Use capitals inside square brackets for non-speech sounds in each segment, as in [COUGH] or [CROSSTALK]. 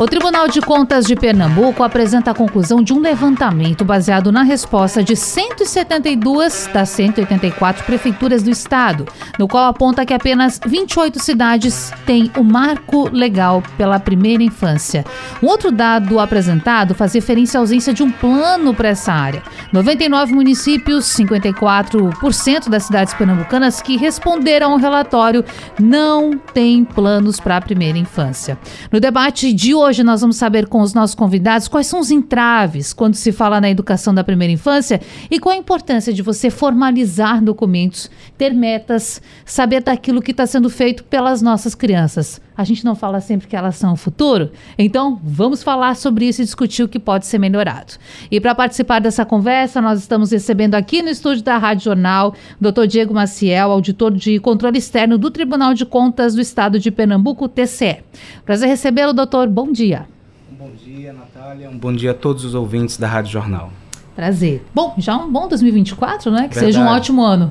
O Tribunal de Contas de Pernambuco apresenta a conclusão de um levantamento baseado na resposta de 172 das 184 prefeituras do estado, no qual aponta que apenas 28 cidades têm o marco legal pela primeira infância. Um outro dado apresentado faz referência à ausência de um plano para essa área. 99 municípios, 54% das cidades pernambucanas que responderam ao relatório não têm planos para a primeira infância. No debate de hoje, Hoje nós vamos saber com os nossos convidados quais são os entraves quando se fala na educação da primeira infância e qual a importância de você formalizar documentos, ter metas, saber daquilo que está sendo feito pelas nossas crianças. A gente não fala sempre que elas são o futuro? Então, vamos falar sobre isso e discutir o que pode ser melhorado. E para participar dessa conversa, nós estamos recebendo aqui no estúdio da Rádio Jornal o Dr. Diego Maciel, auditor de controle externo do Tribunal de Contas do Estado de Pernambuco, TCE. Prazer recebê-lo, doutor. Bom dia. Bom dia, Natália. Um bom dia a todos os ouvintes da Rádio Jornal. Prazer. Bom, já um bom 2024, né? Que Verdade. seja um ótimo ano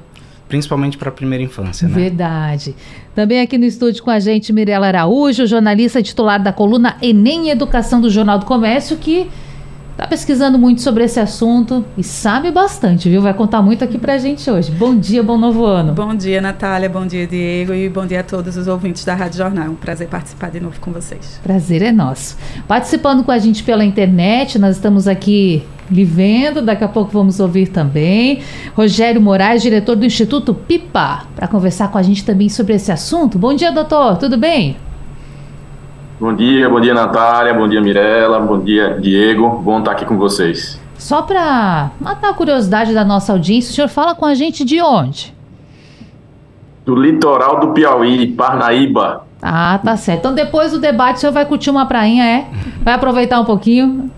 principalmente para a primeira infância. Né? Verdade. Também aqui no estúdio com a gente, Mirela Araújo, jornalista titular da coluna Enem Educação do Jornal do Comércio, que está pesquisando muito sobre esse assunto e sabe bastante, viu? Vai contar muito aqui para a gente hoje. Bom dia, bom novo ano. Bom dia, Natália, bom dia, Diego, e bom dia a todos os ouvintes da Rádio Jornal. É um prazer participar de novo com vocês. Prazer é nosso. Participando com a gente pela internet, nós estamos aqui lhe vendo, daqui a pouco vamos ouvir também. Rogério Moraes, diretor do Instituto PIPA, para conversar com a gente também sobre esse assunto. Bom dia, doutor, tudo bem? Bom dia, bom dia, Natália, bom dia, Mirella, bom dia, Diego. Bom estar aqui com vocês. Só para matar a curiosidade da nossa audiência, o senhor fala com a gente de onde? Do litoral do Piauí, Parnaíba. Ah, tá certo. Então depois do debate o senhor vai curtir uma prainha, é? Vai aproveitar um pouquinho?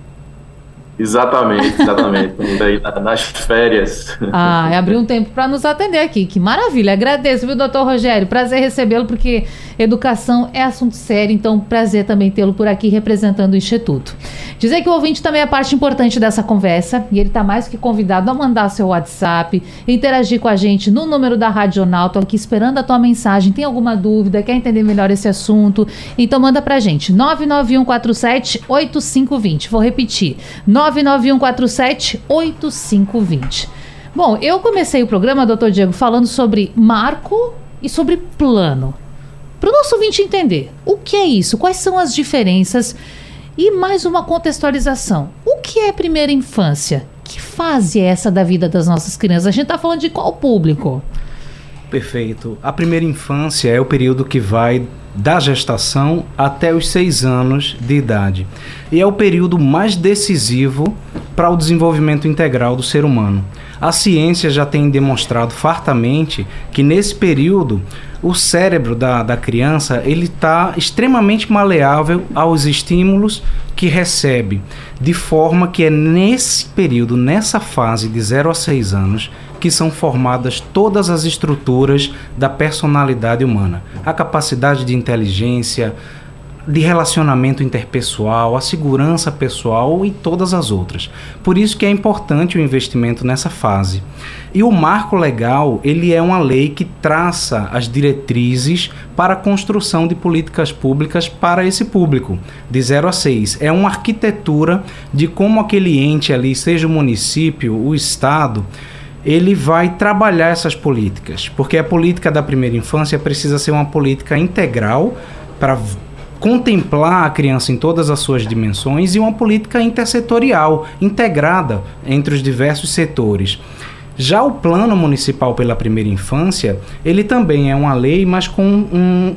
Exatamente, exatamente. Estamos aí nas férias. Ah, abriu um tempo para nos atender aqui. Que maravilha. Agradeço, viu, doutor Rogério? Prazer recebê-lo, porque educação é assunto sério, então prazer também tê-lo por aqui representando o Instituto. Dizer que o ouvinte também é parte importante dessa conversa e ele está mais que convidado a mandar seu WhatsApp, interagir com a gente no número da Radional. Estou aqui esperando a tua mensagem. Tem alguma dúvida? Quer entender melhor esse assunto? Então manda pra gente. 99147 8520. Vou repetir. 9 99147 8520. Bom, eu comecei o programa, doutor Diego, falando sobre marco e sobre plano. Para o nosso ouvinte entender, o que é isso? Quais são as diferenças? E mais uma contextualização. O que é primeira infância? Que fase é essa da vida das nossas crianças? A gente está falando de qual público? Perfeito. A primeira infância é o período que vai da gestação até os seis anos de idade. E é o período mais decisivo para o desenvolvimento integral do ser humano. A ciência já tem demonstrado fartamente que nesse período o cérebro da, da criança ele está extremamente maleável aos estímulos que recebe, de forma que é nesse período, nessa fase de 0 a 6 anos, que são formadas todas as estruturas da personalidade humana. A capacidade de inteligência, de relacionamento interpessoal, a segurança pessoal e todas as outras. Por isso que é importante o investimento nessa fase. E o marco legal, ele é uma lei que traça as diretrizes para a construção de políticas públicas para esse público, de 0 a 6. É uma arquitetura de como aquele ente ali, seja o município, o estado, ele vai trabalhar essas políticas, porque a política da primeira infância precisa ser uma política integral para contemplar a criança em todas as suas dimensões e uma política intersetorial, integrada entre os diversos setores. Já o plano municipal pela primeira infância, ele também é uma lei, mas com um,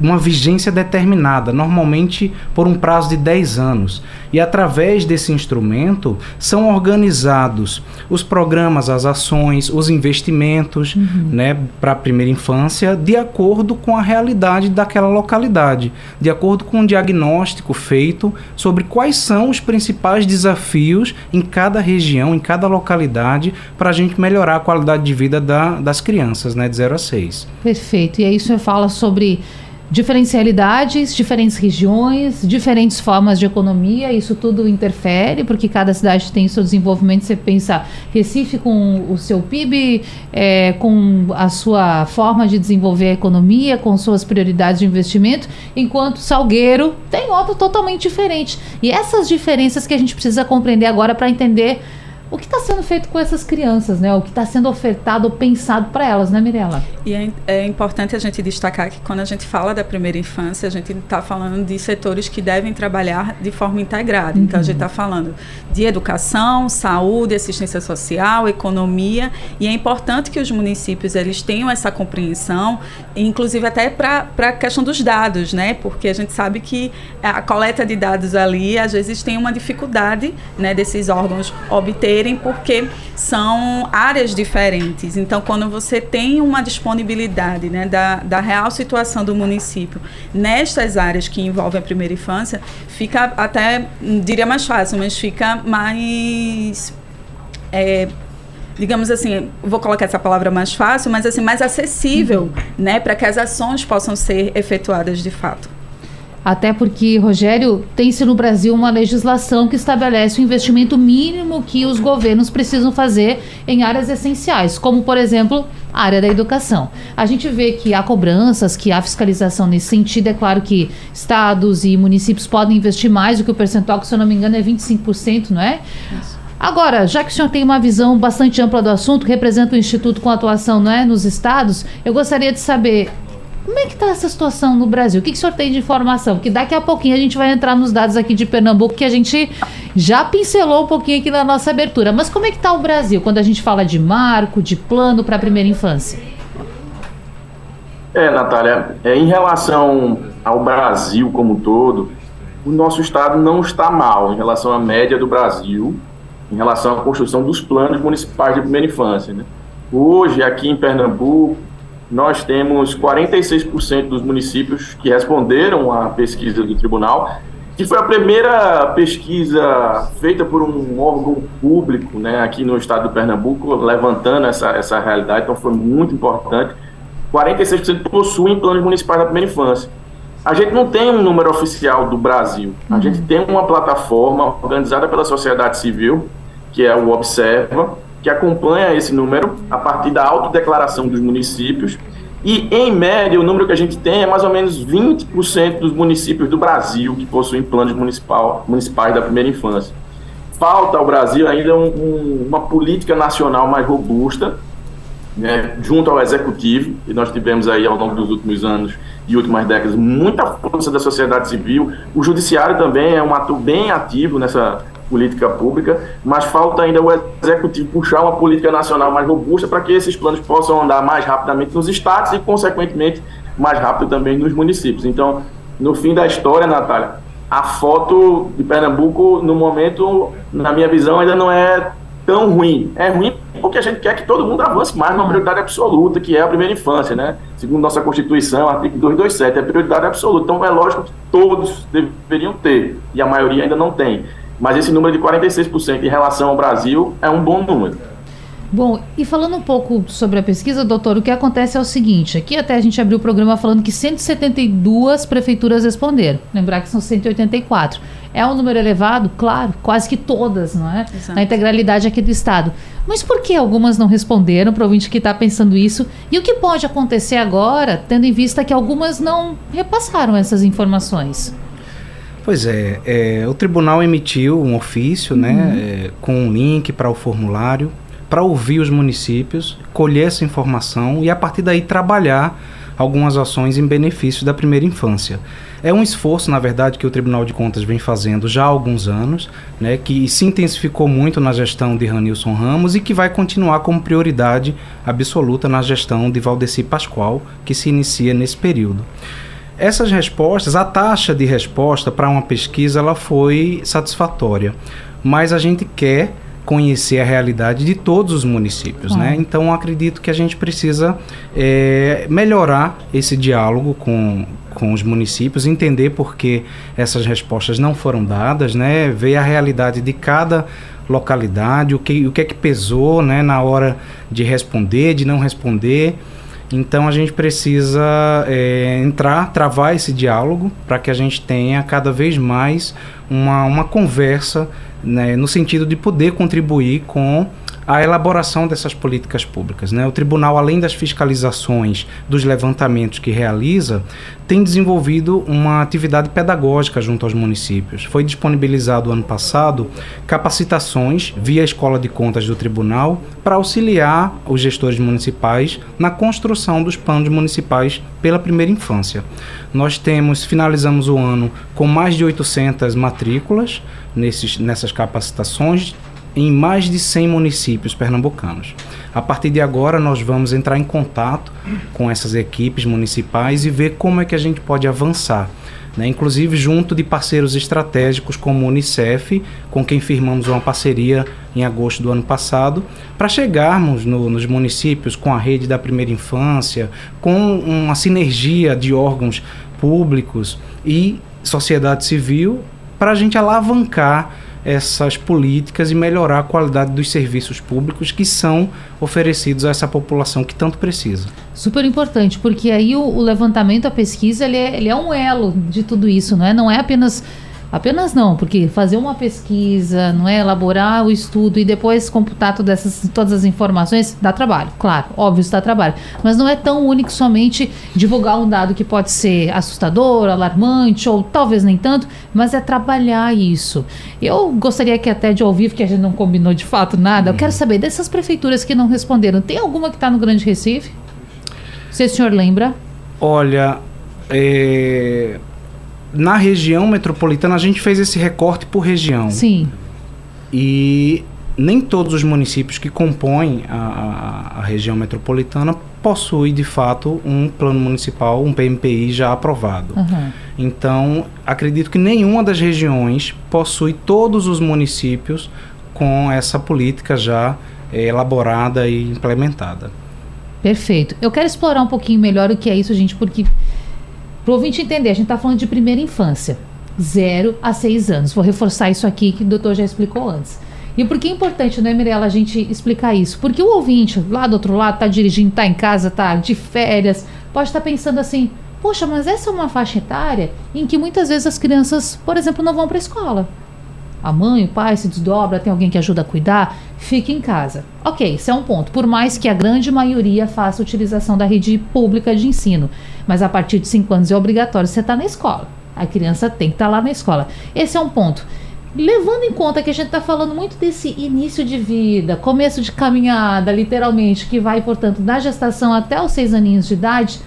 uma vigência determinada, normalmente por um prazo de 10 anos. E através desse instrumento são organizados os programas, as ações, os investimentos uhum. né, para a primeira infância, de acordo com a realidade daquela localidade, de acordo com o um diagnóstico feito sobre quais são os principais desafios em cada região, em cada localidade, para a gente melhorar a qualidade de vida da, das crianças, né, de 0 a 6. Perfeito. E aí o senhor fala sobre diferencialidades, diferentes regiões, diferentes formas de economia, isso tudo interfere, porque cada cidade tem seu desenvolvimento. Você pensa Recife com o seu PIB, é, com a sua forma de desenvolver a economia, com suas prioridades de investimento, enquanto Salgueiro tem outro totalmente diferente. E essas diferenças que a gente precisa compreender agora para entender o que está sendo feito com essas crianças, né? O que está sendo ofertado ou pensado para elas, né, Mirella? E é, é, importante a gente destacar que quando a gente fala da primeira infância, a gente está falando de setores que devem trabalhar de forma integrada. Uhum. Então, a gente está falando de educação, saúde, assistência social, economia, e é importante que os municípios eles tenham essa compreensão, inclusive até para a questão dos dados, né? Porque a gente sabe que a coleta de dados ali, às vezes, tem uma dificuldade né, desses órgãos obter porque são áreas diferentes. Então, quando você tem uma disponibilidade né, da, da real situação do município nestas áreas que envolvem a primeira infância, fica até, diria mais fácil, mas fica mais. É, digamos assim, vou colocar essa palavra mais fácil, mas assim, mais acessível, uhum. né, para que as ações possam ser efetuadas de fato. Até porque, Rogério, tem-se no Brasil uma legislação que estabelece o investimento mínimo que os governos precisam fazer em áreas essenciais, como, por exemplo, a área da educação. A gente vê que há cobranças, que há fiscalização nesse sentido. É claro que estados e municípios podem investir mais do que o percentual, que, se eu não me engano, é 25%, não é? Isso. Agora, já que o senhor tem uma visão bastante ampla do assunto, representa o Instituto com atuação não é, nos estados, eu gostaria de saber como é que está essa situação no Brasil? O que, que o senhor tem de informação? Que daqui a pouquinho a gente vai entrar nos dados aqui de Pernambuco, que a gente já pincelou um pouquinho aqui na nossa abertura. Mas como é que está o Brasil quando a gente fala de marco, de plano para a primeira infância? É, Natália, é, em relação ao Brasil como um todo, o nosso estado não está mal em relação à média do Brasil, em relação à construção dos planos municipais de primeira infância. Né? Hoje, aqui em Pernambuco, nós temos 46% dos municípios que responderam à pesquisa do tribunal, que foi a primeira pesquisa feita por um órgão público né, aqui no estado do Pernambuco, levantando essa, essa realidade, então foi muito importante. 46% possuem planos municipais da primeira infância. A gente não tem um número oficial do Brasil, a uhum. gente tem uma plataforma organizada pela sociedade civil, que é o Observa, que acompanha esse número a partir da autodeclaração dos municípios. E, em média, o número que a gente tem é mais ou menos 20% dos municípios do Brasil que possuem planos municipal, municipais da primeira infância. Falta ao Brasil ainda um, um, uma política nacional mais robusta, né, junto ao executivo, e nós tivemos aí ao longo dos últimos anos e últimas décadas muita força da sociedade civil. O judiciário também é um ator bem ativo nessa, política pública, mas falta ainda o executivo puxar uma política nacional mais robusta para que esses planos possam andar mais rapidamente nos estados e, consequentemente, mais rápido também nos municípios. Então, no fim da história, Natália, a foto de Pernambuco, no momento, na minha visão, ainda não é tão ruim. É ruim porque a gente quer que todo mundo avance mais numa prioridade absoluta, que é a primeira infância, né? Segundo nossa Constituição, artigo 227, é prioridade absoluta. Então, é lógico que todos deveriam ter, e a maioria ainda não tem. Mas esse número de 46% em relação ao Brasil é um bom número. Bom, e falando um pouco sobre a pesquisa, doutor, o que acontece é o seguinte: aqui até a gente abriu o programa falando que 172 prefeituras responderam. Lembrar que são 184. É um número elevado? Claro, quase que todas, não é? Exato. Na integralidade aqui do Estado. Mas por que algumas não responderam, para o ouvinte que está pensando isso? E o que pode acontecer agora, tendo em vista que algumas não repassaram essas informações? Pois é, é, o tribunal emitiu um ofício, né, uhum. né, é, com um link para o formulário, para ouvir os municípios, colher essa informação e a partir daí trabalhar algumas ações em benefício da primeira infância. É um esforço, na verdade, que o Tribunal de Contas vem fazendo já há alguns anos, né, que se intensificou muito na gestão de Ranilson Ramos e que vai continuar como prioridade absoluta na gestão de Valdeci Pascoal, que se inicia nesse período. Essas respostas, a taxa de resposta para uma pesquisa, ela foi satisfatória, mas a gente quer conhecer a realidade de todos os municípios, né? Então acredito que a gente precisa é, melhorar esse diálogo com, com os municípios, entender por que essas respostas não foram dadas, né? Ver a realidade de cada localidade, o que, o que é que pesou né, na hora de responder, de não responder. Então a gente precisa é, entrar, travar esse diálogo para que a gente tenha cada vez mais uma, uma conversa né, no sentido de poder contribuir com a elaboração dessas políticas públicas. Né? O tribunal, além das fiscalizações, dos levantamentos que realiza, tem desenvolvido uma atividade pedagógica junto aos municípios. Foi disponibilizado ano passado capacitações via Escola de Contas do Tribunal para auxiliar os gestores municipais na construção dos planos municipais pela primeira infância. Nós temos, finalizamos o ano com mais de 800 matrículas nesses, nessas capacitações, em mais de 100 municípios pernambucanos. A partir de agora, nós vamos entrar em contato com essas equipes municipais e ver como é que a gente pode avançar. Né? Inclusive, junto de parceiros estratégicos como o Unicef, com quem firmamos uma parceria em agosto do ano passado, para chegarmos no, nos municípios com a rede da primeira infância, com uma sinergia de órgãos públicos e sociedade civil, para a gente alavancar essas políticas e melhorar a qualidade dos serviços públicos que são oferecidos a essa população que tanto precisa. Super importante, porque aí o, o levantamento, a pesquisa, ele é, ele é um elo de tudo isso, não é? Não é apenas Apenas não, porque fazer uma pesquisa, não é elaborar o estudo e depois computar todas, essas, todas as informações dá trabalho, claro, óbvio, isso dá trabalho. Mas não é tão único somente divulgar um dado que pode ser assustador, alarmante ou talvez nem tanto, mas é trabalhar isso. Eu gostaria que até de ouvir, porque a gente não combinou de fato nada, eu quero saber dessas prefeituras que não responderam, tem alguma que está no Grande Recife? Se o senhor lembra? Olha, é na região metropolitana a gente fez esse recorte por região. Sim. E nem todos os municípios que compõem a, a, a, região metropolitana possuem de fato um plano municipal, um PMPI já aprovado. Uhum. Então, acredito que nenhuma das regiões possui todos os municípios com essa política já é, elaborada e implementada. Perfeito. Eu quero explorar um pouquinho melhor o que é isso, gente, porque para o ouvinte entender, a gente está falando de primeira infância, 0 a 6 anos. Vou reforçar isso aqui que o doutor já explicou antes. E por que é importante, né, Mirella, a gente explicar isso? Porque o ouvinte lá do outro lado está dirigindo, está em casa, está de férias, pode estar tá pensando assim: poxa, mas essa é uma faixa etária em que muitas vezes as crianças, por exemplo, não vão para a escola. A mãe, o pai se desdobra, tem alguém que ajuda a cuidar, fica em casa. Ok, isso é um ponto. Por mais que a grande maioria faça utilização da rede pública de ensino, mas a partir de 5 anos é obrigatório você estar tá na escola. A criança tem que estar tá lá na escola. Esse é um ponto. Levando em conta que a gente está falando muito desse início de vida, começo de caminhada, literalmente, que vai, portanto, da gestação até os seis aninhos de idade,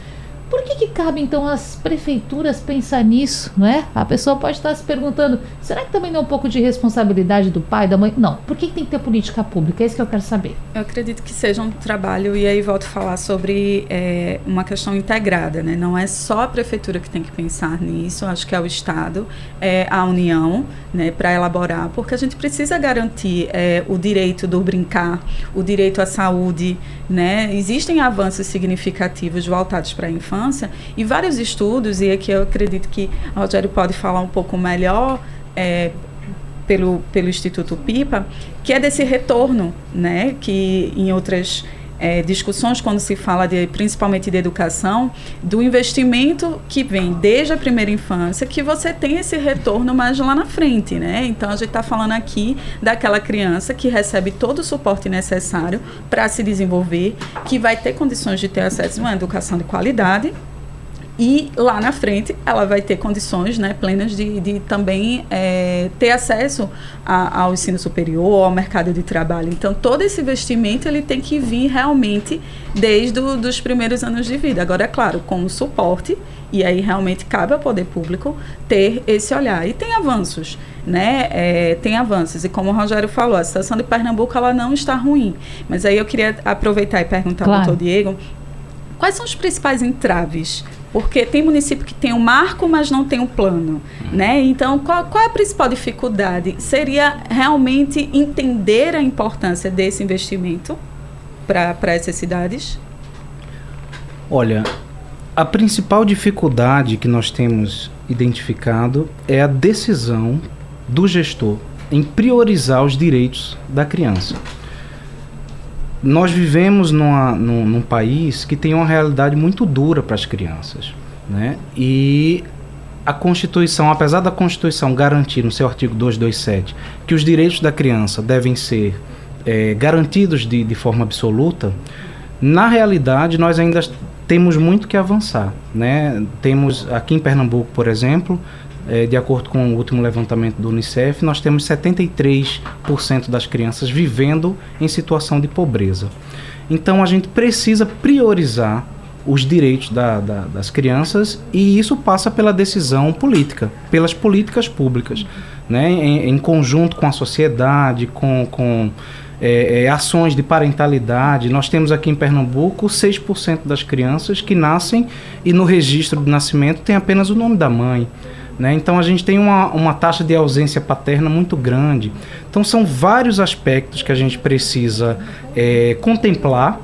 por que, que cabe então as prefeituras pensar nisso, não é? A pessoa pode estar se perguntando: será que também não é um pouco de responsabilidade do pai, da mãe? Não. Por que, que tem que ter política pública? É isso que eu quero saber. Eu acredito que seja um trabalho, e aí volto a falar sobre é, uma questão integrada, né? Não é só a prefeitura que tem que pensar nisso, acho que é o Estado, é a União, né, para elaborar, porque a gente precisa garantir é, o direito do brincar, o direito à saúde, né? Existem avanços significativos voltados para a infância e vários estudos, e aqui eu acredito que a Rogério pode falar um pouco melhor é, pelo, pelo Instituto PIPA, que é desse retorno, né, que em outras é, discussões quando se fala de, principalmente de educação, do investimento que vem desde a primeira infância, que você tem esse retorno mais lá na frente, né? Então a gente está falando aqui daquela criança que recebe todo o suporte necessário para se desenvolver, que vai ter condições de ter acesso a uma educação de qualidade, e lá na frente ela vai ter condições né, plenas de, de também é, ter acesso a, ao ensino superior, ao mercado de trabalho. Então, todo esse investimento ele tem que vir realmente desde os primeiros anos de vida. Agora, é claro, com o suporte, e aí realmente cabe ao poder público ter esse olhar. E tem avanços, né? É, tem avanços. E como o Rogério falou, a situação de Pernambuco ela não está ruim. Mas aí eu queria aproveitar e perguntar claro. ao doutor Diego, quais são os principais entraves porque tem município que tem um marco, mas não tem um plano, uhum. né? Então, qual, qual, é a principal dificuldade? Seria realmente entender a importância desse investimento para essas cidades? Olha, a principal dificuldade que nós temos identificado é a decisão do gestor em priorizar os direitos da criança. Nós vivemos numa, num, num país que tem uma realidade muito dura para as crianças. Né? E a Constituição, apesar da Constituição garantir no seu artigo 227 que os direitos da criança devem ser é, garantidos de, de forma absoluta, na realidade nós ainda temos muito que avançar. Né? Temos aqui em Pernambuco, por exemplo, é, de acordo com o último levantamento do Unicef, nós temos 73% das crianças vivendo em situação de pobreza. Então a gente precisa priorizar os direitos da, da, das crianças e isso passa pela decisão política, pelas políticas públicas, né? em, em conjunto com a sociedade, com, com é, é, ações de parentalidade. Nós temos aqui em Pernambuco 6% das crianças que nascem e no registro de nascimento tem apenas o nome da mãe. Né? Então a gente tem uma, uma taxa de ausência paterna muito grande. Então são vários aspectos que a gente precisa é, contemplar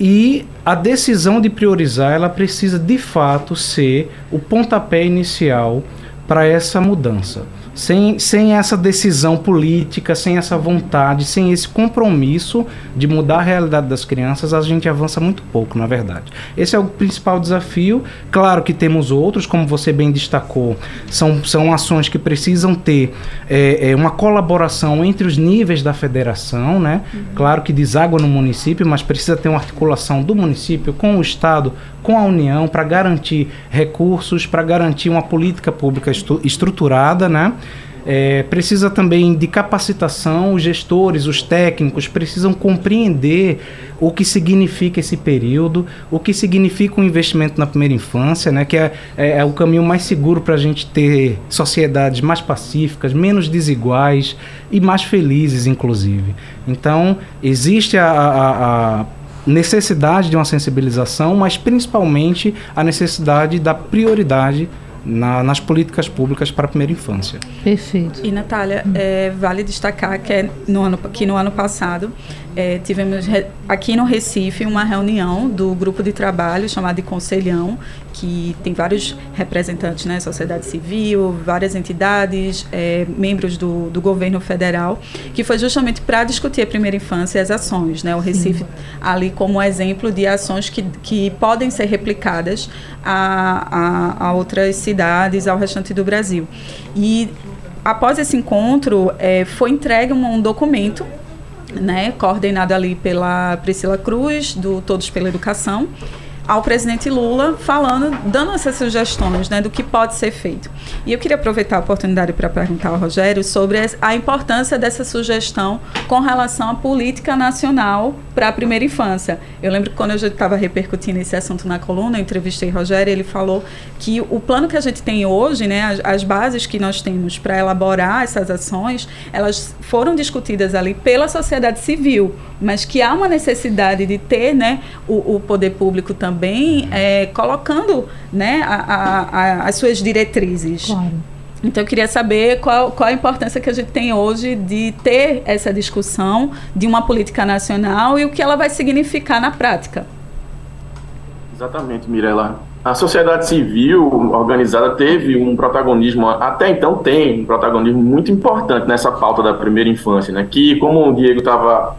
e a decisão de priorizar, ela precisa de fato ser o pontapé inicial para essa mudança. Sem, sem essa decisão política, sem essa vontade, sem esse compromisso de mudar a realidade das crianças, a gente avança muito pouco, na verdade. Esse é o principal desafio. Claro que temos outros, como você bem destacou, são, são ações que precisam ter é, é, uma colaboração entre os níveis da federação, né? Uhum. Claro que deságua no município, mas precisa ter uma articulação do município com o Estado, com a União, para garantir recursos, para garantir uma política pública estruturada, né? É, precisa também de capacitação, os gestores, os técnicos precisam compreender o que significa esse período, o que significa o investimento na primeira infância, né, que é, é, é o caminho mais seguro para a gente ter sociedades mais pacíficas, menos desiguais e mais felizes, inclusive. Então, existe a, a, a necessidade de uma sensibilização, mas principalmente a necessidade da prioridade na, nas políticas públicas para a primeira infância. Perfeito. E, Natália, é, vale destacar que, é no ano, que no ano passado é, tivemos aqui no Recife uma reunião do grupo de trabalho chamado de Conselhão, que tem vários representantes, né, sociedade civil, várias entidades, é, membros do, do governo federal, que foi justamente para discutir a primeira infância e as ações. Né, o Recife Sim. ali como exemplo de ações que, que podem ser replicadas a, a, a outras cidades, ao restante do Brasil. E após esse encontro, é, foi entregue um, um documento né, coordenado ali pela Priscila Cruz, do Todos pela Educação, ao presidente Lula falando, dando essas sugestões né, do que pode ser feito. E eu queria aproveitar a oportunidade para perguntar ao Rogério sobre a importância dessa sugestão com relação à política nacional para a primeira infância. Eu lembro que quando eu estava repercutindo esse assunto na coluna, eu entrevistei o Rogério, ele falou que o plano que a gente tem hoje, né, as, as bases que nós temos para elaborar essas ações, elas foram discutidas ali pela sociedade civil, mas que há uma necessidade de ter né, o, o poder público também também é, colocando né, a, a, a, as suas diretrizes. Claro. Então, eu queria saber qual, qual a importância que a gente tem hoje de ter essa discussão de uma política nacional e o que ela vai significar na prática. Exatamente, Mirela. A sociedade civil organizada teve um protagonismo, até então tem um protagonismo muito importante nessa pauta da primeira infância, né? que, como o Diego estava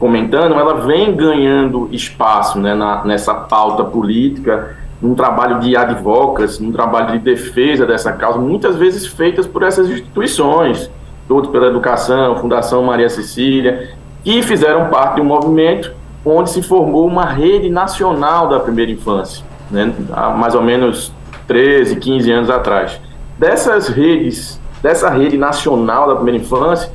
comentando, ela vem ganhando espaço né, na, nessa pauta política, num trabalho de advocacy, num trabalho de defesa dessa causa, muitas vezes feitas por essas instituições, todos pela Educação, Fundação Maria Cecília, que fizeram parte de um movimento onde se formou uma rede nacional da primeira infância, né, há mais ou menos 13, 15 anos atrás. Dessas redes, dessa rede nacional da primeira infância,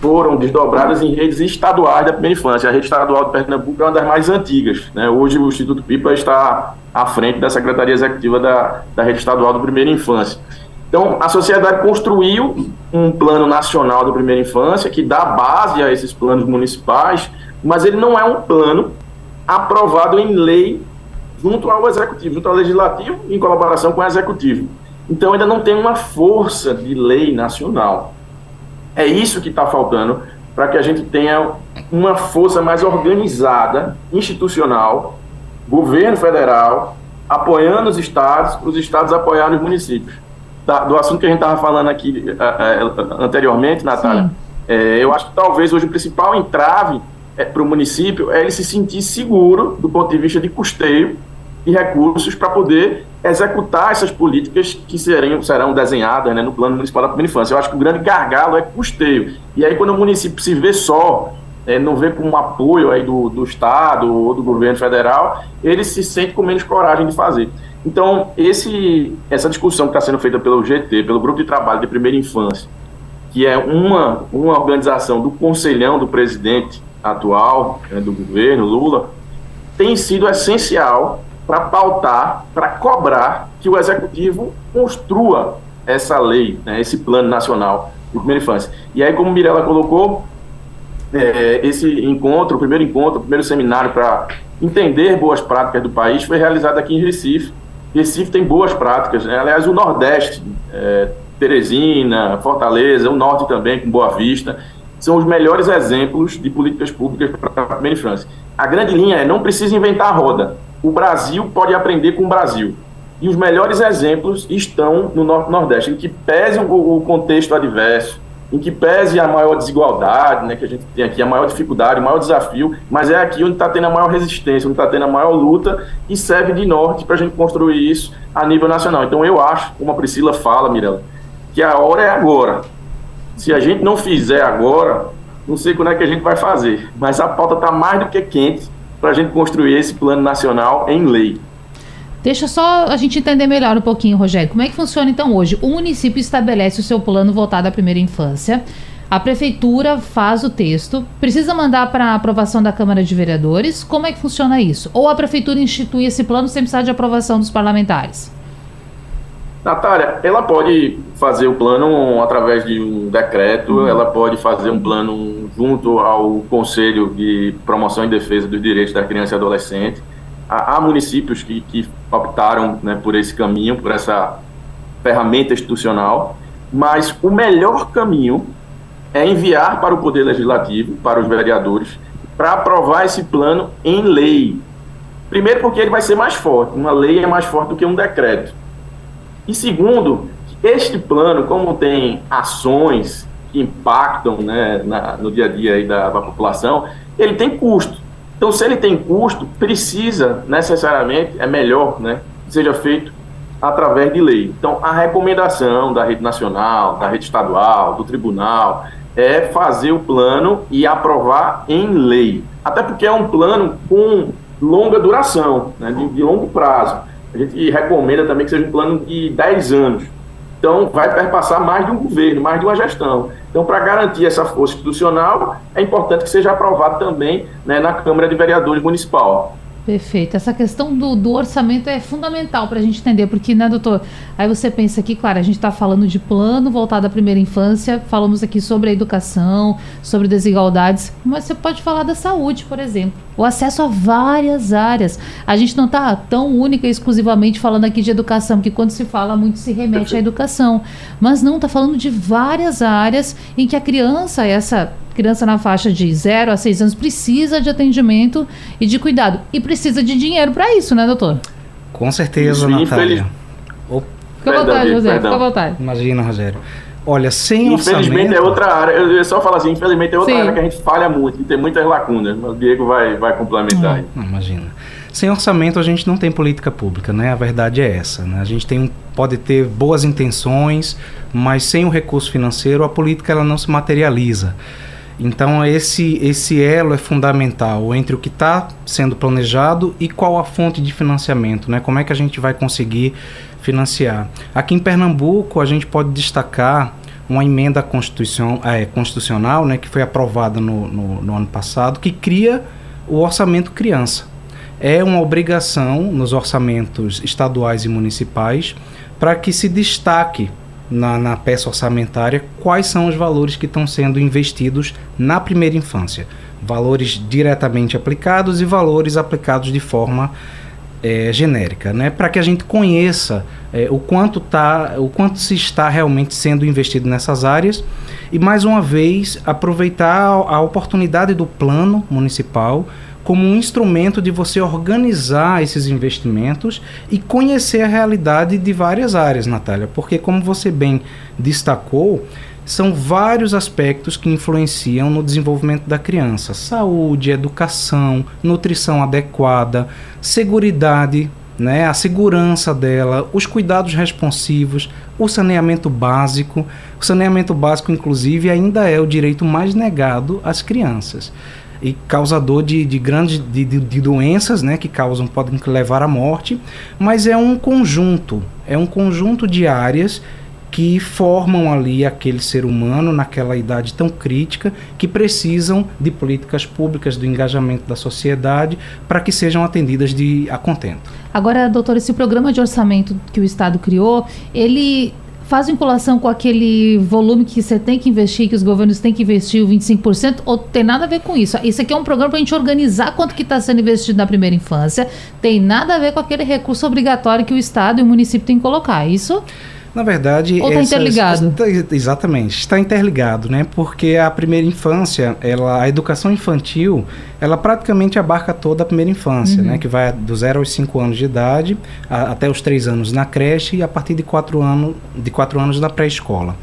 foram desdobradas em redes estaduais da primeira infância. A rede estadual de Pernambuco é uma das mais antigas. Né? Hoje o Instituto Pipa está à frente da Secretaria Executiva da, da rede estadual da primeira infância. Então, a sociedade construiu um plano nacional da primeira infância que dá base a esses planos municipais, mas ele não é um plano aprovado em lei junto ao executivo, junto ao legislativo, em colaboração com o executivo. Então, ainda não tem uma força de lei nacional. É isso que está faltando para que a gente tenha uma força mais organizada, institucional, governo federal, apoiando os estados, os estados apoiando os municípios. Tá, do assunto que a gente estava falando aqui uh, uh, anteriormente, Natália. É, eu acho que talvez hoje o principal entrave é, para o município é ele se sentir seguro do ponto de vista de custeio e recursos para poder executar essas políticas que serão, serão desenhadas né, no plano municipal da primeira infância. Eu acho que o grande gargalo é custeio. E aí, quando o município se vê só, é, não vê como um apoio aí do, do Estado ou do governo federal, ele se sente com menos coragem de fazer. Então, esse, essa discussão que está sendo feita pelo GT, pelo Grupo de Trabalho de Primeira Infância, que é uma, uma organização do conselhão do presidente atual, né, do governo, Lula, tem sido essencial para pautar, para cobrar que o executivo construa essa lei, né, esse plano nacional de primeira infância. E aí, como Mirella colocou, é, esse encontro, o primeiro encontro, o primeiro seminário para entender boas práticas do país foi realizado aqui em Recife. Recife tem boas práticas, né? aliás, o Nordeste, é, Teresina, Fortaleza, o Norte também, com Boa Vista, são os melhores exemplos de políticas públicas para a primeira infância. A grande linha é não precisa inventar a roda o Brasil pode aprender com o Brasil. E os melhores exemplos estão no Nordeste, em que pese o, contexto adverso, em que pese a maior desigualdade, né, que a gente tem aqui, a maior dificuldade, o maior desafio, mas é aqui onde está tendo a maior resistência, onde está tendo a maior luta e serve de norte para a gente construir isso a nível nacional. Então eu acho, como a Priscila fala, Mirella, que a hora é agora. Se a gente não fizer agora, não sei quando é que a gente vai fazer, mas a pauta está mais do que quente para a gente construir esse plano nacional em lei. Deixa só a gente entender melhor um pouquinho, Rogério. Como é que funciona então hoje? O município estabelece o seu plano voltado à primeira infância. A prefeitura faz o texto, precisa mandar para aprovação da Câmara de Vereadores. Como é que funciona isso? Ou a prefeitura institui esse plano sem precisar de aprovação dos parlamentares? Natália, ela pode fazer o plano através de um decreto, uhum. ela pode fazer um plano junto ao Conselho de Promoção e Defesa dos Direitos da Criança e Adolescente. Há, há municípios que, que optaram né, por esse caminho, por essa ferramenta institucional, mas o melhor caminho é enviar para o Poder Legislativo, para os vereadores, para aprovar esse plano em lei. Primeiro, porque ele vai ser mais forte. Uma lei é mais forte do que um decreto. E segundo, este plano, como tem ações que impactam né, na, no dia a dia da, da população, ele tem custo. Então, se ele tem custo, precisa necessariamente, é melhor né, que seja feito através de lei. Então, a recomendação da rede nacional, da rede estadual, do tribunal, é fazer o plano e aprovar em lei. Até porque é um plano com longa duração, né, de, de longo prazo. A gente recomenda também que seja um plano de 10 anos. Então, vai perpassar mais de um governo, mais de uma gestão. Então, para garantir essa força institucional, é importante que seja aprovado também né, na Câmara de Vereadores Municipal. Perfeito. Essa questão do, do orçamento é fundamental para a gente entender, porque, né, doutor? Aí você pensa aqui, claro, a gente está falando de plano voltado à primeira infância, falamos aqui sobre a educação, sobre desigualdades, mas você pode falar da saúde, por exemplo. O acesso a várias áreas. A gente não está tão única e exclusivamente falando aqui de educação, porque quando se fala muito se remete à educação. Mas não, está falando de várias áreas em que a criança, essa criança na faixa de 0 a 6 anos precisa de atendimento e de cuidado. E precisa de dinheiro para isso, né, doutor? Com certeza, isso, Natália. Fica à vontade, José, fica à vontade. Imagina, Rogério. Olha, sem Infelizmente orçamento... é outra área, eu só falo assim, infelizmente é outra Sim. área que a gente falha muito, e tem muitas lacunas, mas o Diego vai, vai complementar. Não, imagina. Sem orçamento a gente não tem política pública, né? A verdade é essa. Né? A gente tem, pode ter boas intenções, mas sem o recurso financeiro a política ela não se materializa. Então esse esse elo é fundamental entre o que está sendo planejado e qual a fonte de financiamento, né? Como é que a gente vai conseguir financiar? Aqui em Pernambuco a gente pode destacar uma emenda constituição, é, constitucional, né, que foi aprovada no, no, no ano passado, que cria o orçamento criança. É uma obrigação nos orçamentos estaduais e municipais para que se destaque na, na peça orçamentária quais são os valores que estão sendo investidos na primeira infância. Valores diretamente aplicados e valores aplicados de forma é, genérica, né? para que a gente conheça é, o, quanto tá, o quanto se está realmente sendo investido nessas áreas e, mais uma vez, aproveitar a, a oportunidade do plano municipal como um instrumento de você organizar esses investimentos e conhecer a realidade de várias áreas, Natália. Porque, como você bem destacou, são vários aspectos que influenciam no desenvolvimento da criança: saúde, educação, nutrição adequada, seguridade, né, a segurança dela, os cuidados responsivos, o saneamento básico. O saneamento básico, inclusive, ainda é o direito mais negado às crianças e causador de, de grandes de, de, de, doenças, né, que causam podem levar à morte, mas é um conjunto, é um conjunto de áreas que formam ali aquele ser humano naquela idade tão crítica que precisam de políticas públicas, do engajamento da sociedade para que sejam atendidas de a contento. Agora, doutor, esse programa de orçamento que o Estado criou, ele faz vinculação com aquele volume que você tem que investir, que os governos têm que investir, o 25%, ou tem nada a ver com isso? Isso aqui é um programa para a gente organizar quanto que está sendo investido na primeira infância, tem nada a ver com aquele recurso obrigatório que o Estado e o município têm que colocar, é isso? Na verdade, Ou está interligado? Está, exatamente, está interligado, né? Porque a primeira infância, ela, a educação infantil, ela praticamente abarca toda a primeira infância, uhum. né? Que vai do 0 aos 5 anos de idade, a, até os 3 anos na creche e a partir de 4 anos, de quatro anos na pré-escola.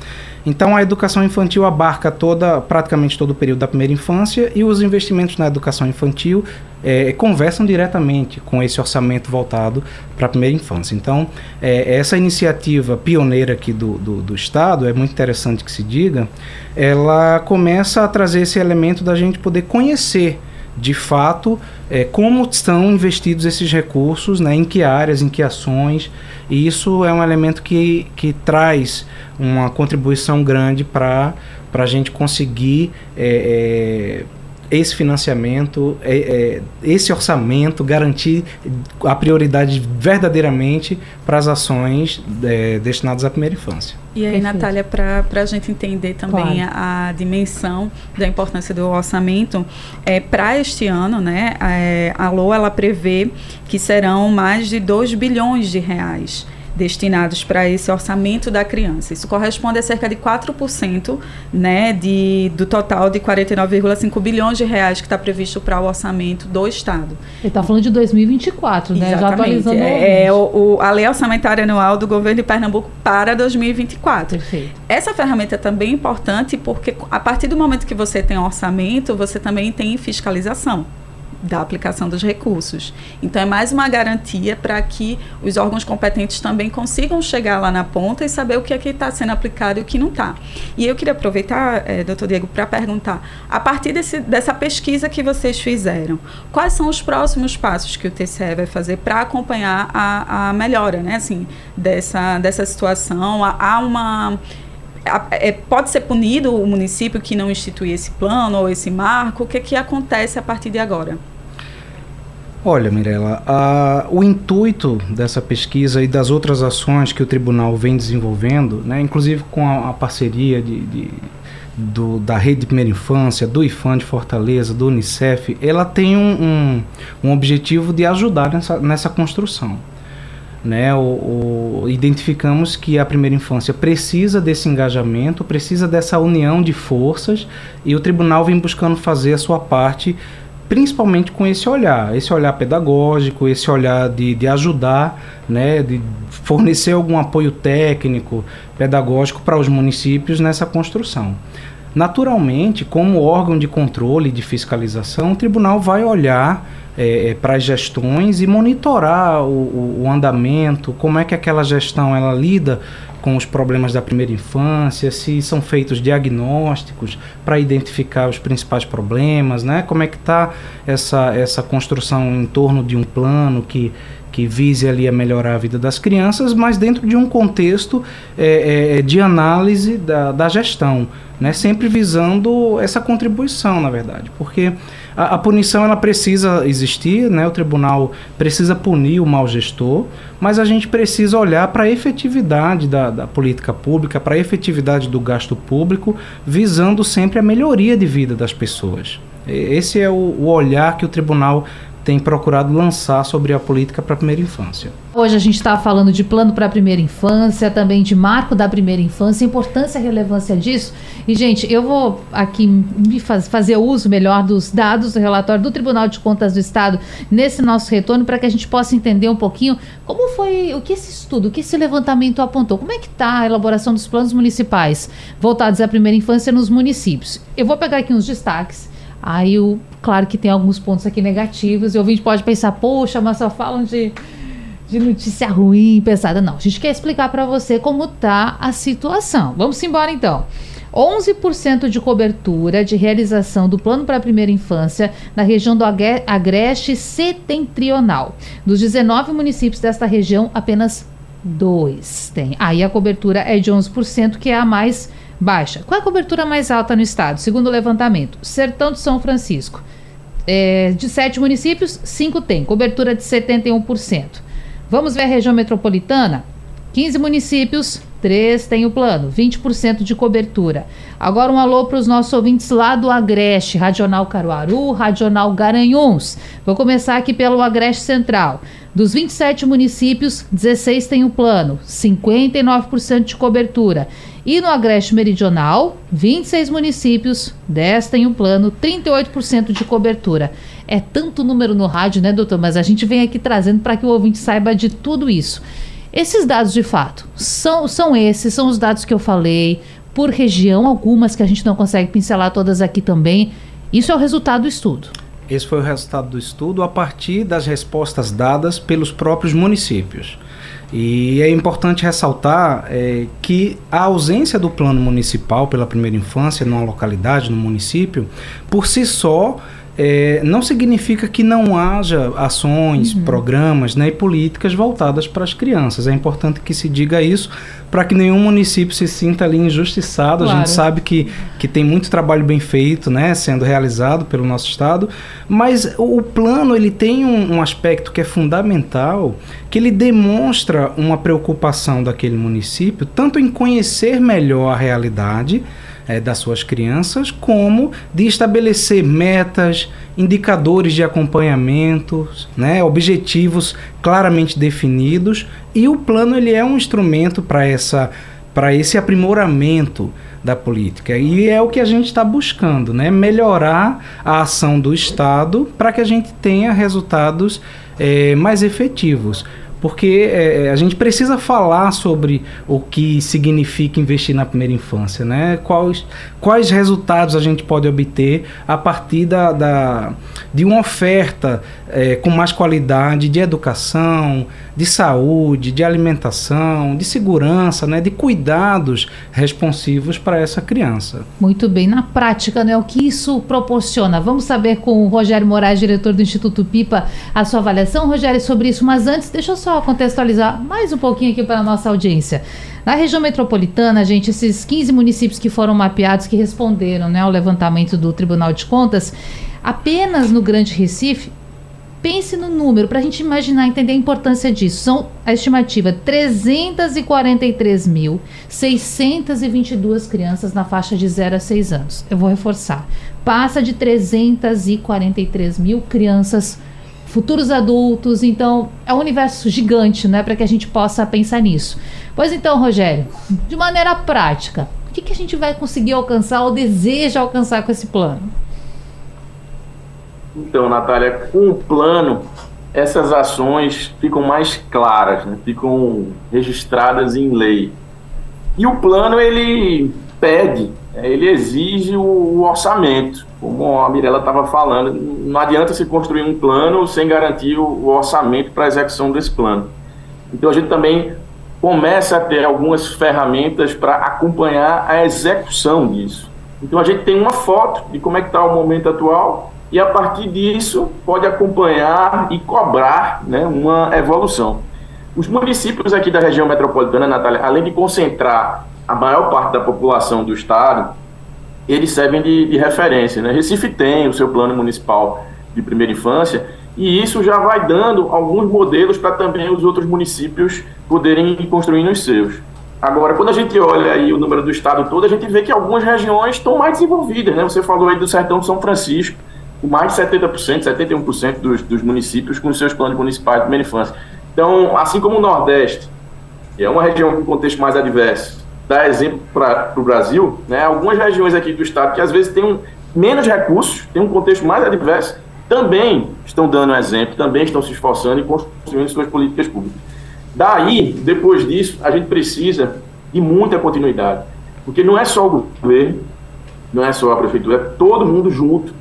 Então a educação infantil abarca toda, praticamente todo o período da primeira infância e os investimentos na educação infantil é, conversam diretamente com esse orçamento voltado para a primeira infância. Então é, essa iniciativa pioneira aqui do, do, do, Estado, é muito interessante que se diga, ela começa a trazer esse elemento da gente poder conhecer de fato é, como estão investidos esses recursos, né, em que áreas, em que ações, e isso é um elemento que, que traz uma contribuição grande para a gente conseguir é, é, esse financiamento, é, é, esse orçamento, garantir a prioridade verdadeiramente para as ações é, destinadas à primeira infância. E aí, Perfeito. Natália, para a gente entender também claro. a, a, dimensão da importância do orçamento, é, para este ano, né, é, a LOA ela prevê que serão mais de 2 bilhões de reais destinados para esse orçamento da criança. Isso corresponde a cerca de 4% né, de, do total de 49,5 bilhões de reais que está previsto para o orçamento do Estado. Ele está falando de 2024, né? Exatamente. Já atualizando é, é o, o, a lei orçamentária anual do governo de Pernambuco para 2024. Perfeito. Essa ferramenta é também importante porque a partir do momento que você tem orçamento, você também tem fiscalização da aplicação dos recursos. Então, é mais uma garantia para que os órgãos competentes também consigam chegar lá na ponta e saber o que é que está sendo aplicado e o que não está. E eu queria aproveitar, é, doutor Diego, para perguntar, a partir desse, dessa pesquisa que vocês fizeram, quais são os próximos passos que o TCE vai fazer para acompanhar a, a melhora, né, assim, dessa, dessa situação? Há uma é, pode ser punido o município que não institui esse plano ou esse marco? O que, que acontece a partir de agora? Olha, Mirella, a, o intuito dessa pesquisa e das outras ações que o tribunal vem desenvolvendo, né, inclusive com a, a parceria de, de do, da Rede de Primeira Infância, do IFAM de Fortaleza, do Unicef, ela tem um, um, um objetivo de ajudar nessa, nessa construção. Né, o, o, identificamos que a primeira infância precisa desse engajamento, precisa dessa união de forças e o tribunal vem buscando fazer a sua parte principalmente com esse olhar, esse olhar pedagógico, esse olhar de, de ajudar, né, de fornecer algum apoio técnico, pedagógico para os municípios nessa construção. Naturalmente, como órgão de controle e de fiscalização, o tribunal vai olhar é, é, para as gestões e monitorar o, o, o, andamento, como é que aquela gestão ela lida com os problemas da primeira infância, se são feitos diagnósticos para identificar os principais problemas, né? Como é que está essa, essa construção em torno de um plano que, que vise ali a melhorar a vida das crianças, mas dentro de um contexto é, é, de análise da, da gestão, né? Sempre visando essa contribuição, na verdade, porque a, a, punição ela precisa existir, né? O tribunal precisa punir o mau gestor, mas a gente precisa olhar para a efetividade da, da política pública, para a efetividade do gasto público, visando sempre a melhoria de vida das pessoas. Esse é o, o olhar que o tribunal tem procurado lançar sobre a política para a primeira infância. Hoje a gente está falando de plano para a primeira infância, também de marco da primeira infância, importância e relevância disso. E, gente, eu vou aqui me faz, fazer uso melhor dos dados do relatório do Tribunal de Contas do Estado nesse nosso retorno para que a gente possa entender um pouquinho como foi, o que esse estudo, o que esse levantamento apontou, como é que está a elaboração dos planos municipais voltados à primeira infância nos municípios. Eu vou pegar aqui uns destaques Aí, o, claro que tem alguns pontos aqui negativos, e o ouvinte pode pensar, poxa, mas só falam de, de notícia ruim, pesada. Não, a gente quer explicar para você como está a situação. Vamos embora então. 11% de cobertura de realização do Plano para a Primeira Infância na região do Agreste Setentrional. Dos 19 municípios desta região, apenas dois têm. Aí a cobertura é de 11%, que é a mais baixa. Qual é a cobertura mais alta no estado? Segundo o levantamento, Sertão de São Francisco. É, de sete municípios, cinco tem, cobertura de 71%. Vamos ver a região metropolitana? 15 municípios, 3 têm o plano, 20% de cobertura. Agora um alô para os nossos ouvintes lá do Agreste, Radional Caruaru, Radional Garanhuns. Vou começar aqui pelo Agreste Central. Dos 27 municípios, 16 têm o plano, 59% de cobertura. E no Agreste Meridional, 26 municípios, 10 têm o plano, 38% de cobertura. É tanto número no rádio, né, doutor? Mas a gente vem aqui trazendo para que o ouvinte saiba de tudo isso. Esses dados, de fato, são, são esses, são os dados que eu falei, por região, algumas que a gente não consegue pincelar todas aqui também. Isso é o resultado do estudo. Esse foi o resultado do estudo a partir das respostas dadas pelos próprios municípios. E é importante ressaltar é, que a ausência do plano municipal pela primeira infância numa localidade, no município, por si só é, não significa que não haja ações, uhum. programas né, e políticas voltadas para as crianças. É importante que se diga isso para que nenhum município se sinta ali injustiçado. Claro. A gente sabe que, que tem muito trabalho bem feito, né, sendo realizado pelo nosso estado, mas o, o plano ele tem um, um aspecto que é fundamental, que ele demonstra uma preocupação daquele município tanto em conhecer melhor a realidade é, das suas crianças, como de estabelecer metas, indicadores de acompanhamento, né, objetivos claramente definidos. E o plano ele é um instrumento para essa para esse aprimoramento da política. E é o que a gente está buscando, né? melhorar a ação do Estado para que a gente tenha resultados é, mais efetivos porque é, a gente precisa falar sobre o que significa investir na primeira infância, né? Quais, quais resultados a gente pode obter a partir da, da de uma oferta é, com mais qualidade de educação, de saúde, de alimentação, de segurança, né? De cuidados responsivos para essa criança. Muito bem, na prática, né? O que isso proporciona? Vamos saber com o Rogério Moraes, diretor do Instituto Pipa, a sua avaliação, Rogério, sobre isso. Mas antes, deixa eu só contextualizar mais um pouquinho aqui para a nossa audiência. Na região metropolitana, gente, esses 15 municípios que foram mapeados, que responderam né, ao levantamento do Tribunal de Contas, apenas no Grande Recife, pense no número, para a gente imaginar, entender a importância disso. São a estimativa 343.622 crianças na faixa de 0 a 6 anos. Eu vou reforçar. Passa de 343 mil crianças futuros adultos. Então, é um universo gigante, né, para que a gente possa pensar nisso. Pois então, Rogério, de maneira prática, o que, que a gente vai conseguir alcançar ou deseja alcançar com esse plano? Então, Natália, com o plano, essas ações ficam mais claras, né? ficam registradas em lei. E o plano, ele pede, né, ele exige o orçamento como a Mirella estava falando, não adianta se construir um plano sem garantir o, orçamento para a execução desse plano. Então a gente também começa a ter algumas ferramentas para acompanhar a execução disso. Então a gente tem uma foto de como é que está o momento atual e a partir disso pode acompanhar e cobrar né, uma evolução. Os municípios aqui da região metropolitana, Natália, além de concentrar a maior parte da população do estado, eles servem de, de referência. Né? Recife tem o seu plano municipal de primeira infância e isso já vai dando alguns modelos para também os outros municípios poderem ir construindo os seus. Agora, quando a gente olha aí o número do estado todo, a gente vê que algumas regiões estão mais desenvolvidas, né? Você falou aí do Sertão de São Francisco, mais de 70%, 71% dos, dos municípios com seus planos municipais de primeira infância. Então, assim como o Nordeste, é uma região com contexto mais adverso, dá exemplo para o Brasil, né, algumas regiões aqui do estado que às vezes têm um, menos recursos, têm um contexto mais adverso, também estão dando exemplo, também estão se esforçando e construindo suas políticas públicas. Daí, depois disso, a gente precisa de muita continuidade, porque não é só o governo, não é só a prefeitura, é todo mundo junto,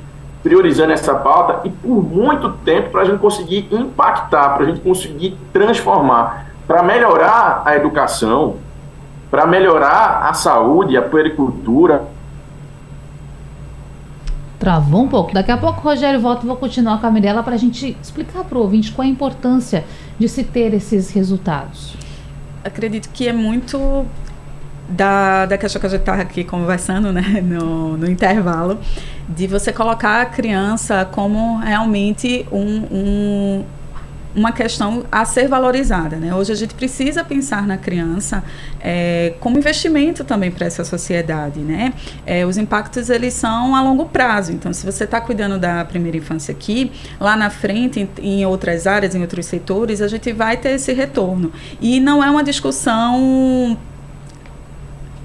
priorizando essa pauta e por muito tempo para a gente conseguir impactar, para a gente conseguir transformar, para melhorar a educação, para melhorar a saúde, a puericultura. Travou um pouco. Daqui a pouco o Rogério volta e vou continuar com a Mirella para a gente explicar para o ouvinte qual a importância de se ter esses resultados. Acredito que é muito da, da questão que a gente estava aqui conversando né, [LAUGHS] no, no intervalo, de você colocar a criança como realmente um, um uma questão a ser valorizada. Né? Hoje a gente precisa pensar na criança é, como investimento também para essa sociedade. Né? É, os impactos eles são a longo prazo. Então, se você está cuidando da primeira infância aqui, lá na frente, em, em, outras áreas, em outros setores, a gente vai ter esse retorno. E não é uma discussão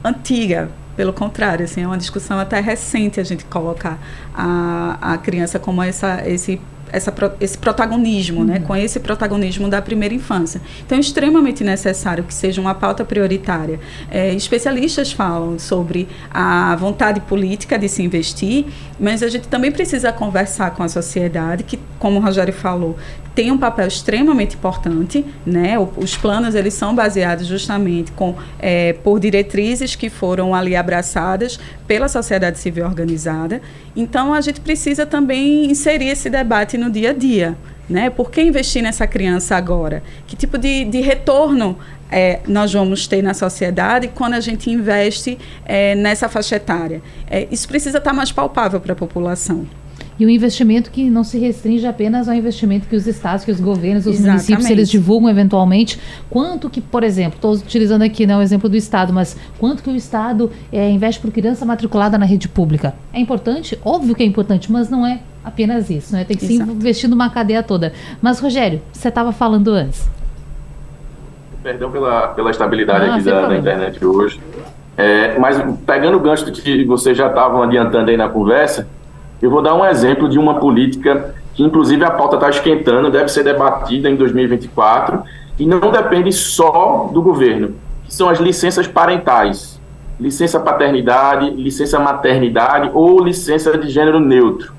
antiga, pelo contrário, assim, é uma discussão até recente a gente colocar a, a criança como essa, esse essa, esse protagonismo, né, uhum. né, com esse protagonismo da primeira infância. Então, é extremamente necessário que seja uma pauta prioritária. É, especialistas falam sobre a vontade política de se investir, mas a gente também precisa conversar com a sociedade, que, como o Rogério falou, tem um papel extremamente importante, né? Os planos eles são baseados justamente com é, por diretrizes que foram ali abraçadas pela sociedade civil organizada. Então a gente precisa também inserir esse debate no dia a dia, né? Por que investir nessa criança agora? Que tipo de, de retorno é, nós vamos ter na sociedade quando a gente investe é, nessa faixa etária? É, isso precisa estar mais palpável para a população. E o investimento que não se restringe apenas ao investimento que os estados, que os governos, os Exatamente. municípios, eles divulgam eventualmente. Quanto que, por exemplo, estou utilizando aqui né, o exemplo do estado, mas quanto que o estado é, investe por criança matriculada na rede pública? É importante? Óbvio que é importante, mas não é apenas isso, né? Tem que Exato. se investir numa cadeia toda. Mas, Rogério, você estava falando antes. Perdão pela, pela estabilidade ah, aqui da, da, internet hoje. É, mas pegando o gancho que vocês já estavam adiantando aí na conversa, eu vou dar um exemplo de uma política que, inclusive, a pauta está esquentando, deve ser debatida em 2024 e não depende só do governo, que são as licenças parentais, licença paternidade, licença maternidade ou licença de gênero neutro.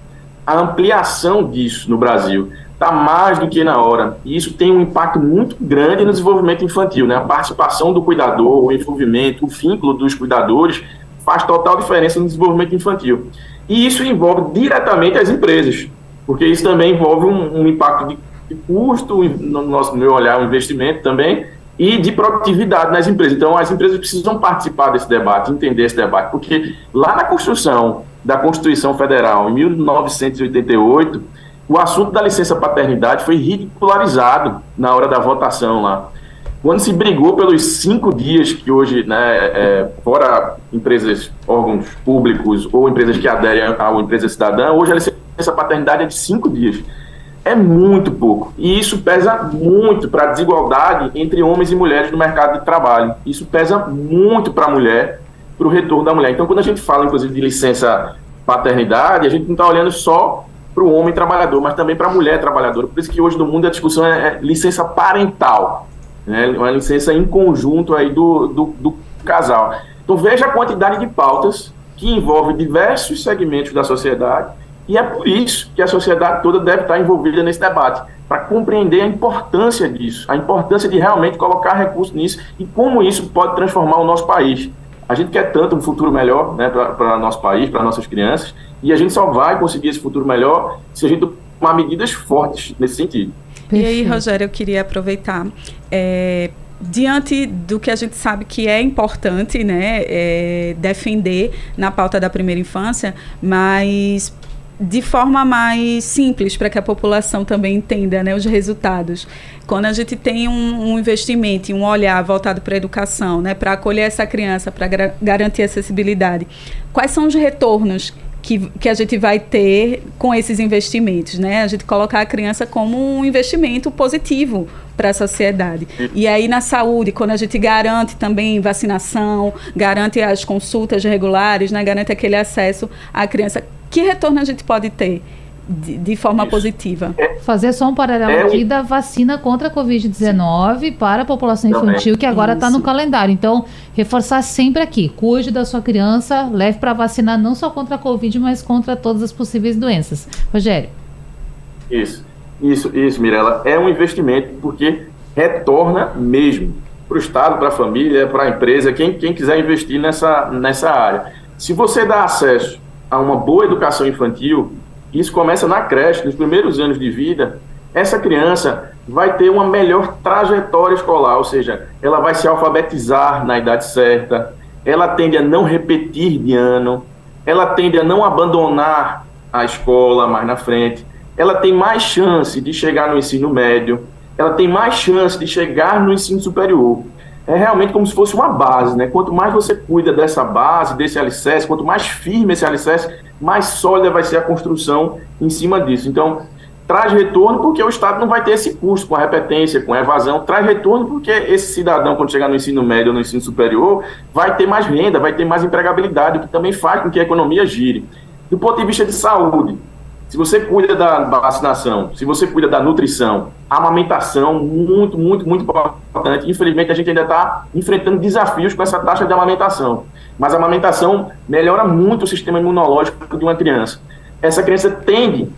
A ampliação disso no Brasil está mais do que na hora. E isso tem um impacto muito grande no desenvolvimento infantil. Né? A participação do cuidador, o envolvimento, o vínculo dos cuidadores faz total diferença no desenvolvimento infantil. E isso envolve diretamente as empresas, porque isso também envolve um, um impacto de, de, custo, no nosso meu olhar, um investimento também, e de produtividade nas empresas. Então, as empresas precisam participar desse debate, entender esse debate, porque lá na construção da Constituição Federal, em 1988, o assunto da licença paternidade foi ridicularizado na hora da votação lá. Quando se brigou pelos cinco dias que hoje, né, é, fora empresas, órgãos públicos ou empresas que aderem à empresa cidadã, hoje a licença paternidade é de cinco dias. É muito pouco. E isso pesa muito para a desigualdade entre homens e mulheres no mercado de trabalho. Isso pesa muito para a mulher, para o retorno da mulher. Então, quando a gente fala, inclusive, de licença paternidade, a gente não está olhando só para o homem trabalhador, mas também para a mulher trabalhadora. Por isso que hoje no mundo a discussão é, é licença parental né, uma licença em conjunto aí do, do, do casal. Então veja a quantidade de pautas que envolve diversos segmentos da sociedade e é por isso que a sociedade toda deve estar envolvida nesse debate, para compreender a importância disso, a importância de realmente colocar recursos nisso e como isso pode transformar o nosso país. A gente quer tanto um futuro melhor né, para nosso país, para nossas crianças, e a gente só vai conseguir esse futuro melhor se a gente tomar medidas fortes nesse sentido. Perfeito. E aí, Rogério, eu queria aproveitar. É, diante do que a gente sabe que é importante né, é, defender na pauta da primeira infância, mas de forma mais simples para que a população também entenda né, os resultados. Quando a gente tem um, um investimento e um olhar voltado para a educação, né, para acolher essa criança, para garantir acessibilidade, quais são os retornos que, que a gente vai ter com esses investimentos, né? A gente colocar a criança como um investimento positivo para a sociedade. E aí na saúde, quando a gente garante também vacinação, garante as consultas regulares, né? Garante aquele acesso à criança, que retorno a gente pode ter? De, de, forma Isso. positiva. É. Fazer só um paralelo é. aqui da vacina contra a Covid-19 para a população infantil, que agora está no calendário. Então, reforçar sempre aqui: cuide da sua criança, leve para vacinar não só contra a Covid, mas contra todas as possíveis doenças. Rogério. Isso, isso, isso, Mirella. É um investimento porque retorna mesmo para o Estado, para a família, para a empresa, quem, quem quiser investir nessa, nessa área. Se você dá acesso a uma boa educação infantil, isso começa na creche, nos primeiros anos de vida, essa criança vai ter uma melhor trajetória escolar, ou seja, ela vai se alfabetizar na idade certa, ela tende a não repetir de ano, ela tende a não abandonar a escola mais na frente, ela tem mais chance de chegar no ensino médio, ela tem mais chance de chegar no ensino superior. É realmente como se fosse uma base, né? Quanto mais você cuida dessa base, desse alicerce, quanto mais firme esse alicerce, mais sólida vai ser a construção em cima disso. Então, traz retorno porque o Estado não vai ter esse custo com a repetência, com a evasão, traz retorno porque esse cidadão, quando chegar no ensino médio ou no ensino superior, vai ter mais renda, vai ter mais empregabilidade, o que também faz com que a economia gire. Do ponto de vista de saúde, se você cuida da vacinação, se você cuida da nutrição, amamentação, muito, muito, muito importante. Infelizmente, a gente ainda está enfrentando desafios com essa taxa de amamentação. Mas a amamentação melhora muito o sistema imunológico de uma criança. Essa criança tende